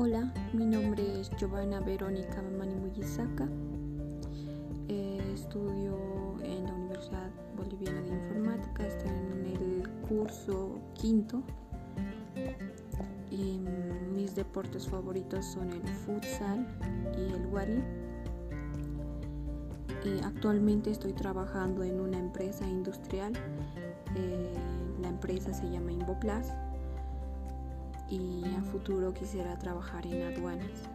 Hola, mi nombre es Giovanna Verónica Manimuyisaca. Eh, estudio en la Universidad Boliviana de Informática, estoy en el curso quinto. Y mis deportes favoritos son el futsal y el wali. actualmente estoy trabajando en una empresa industrial. Eh, la empresa se llama Invoplas y a futuro quisiera trabajar en aduanas.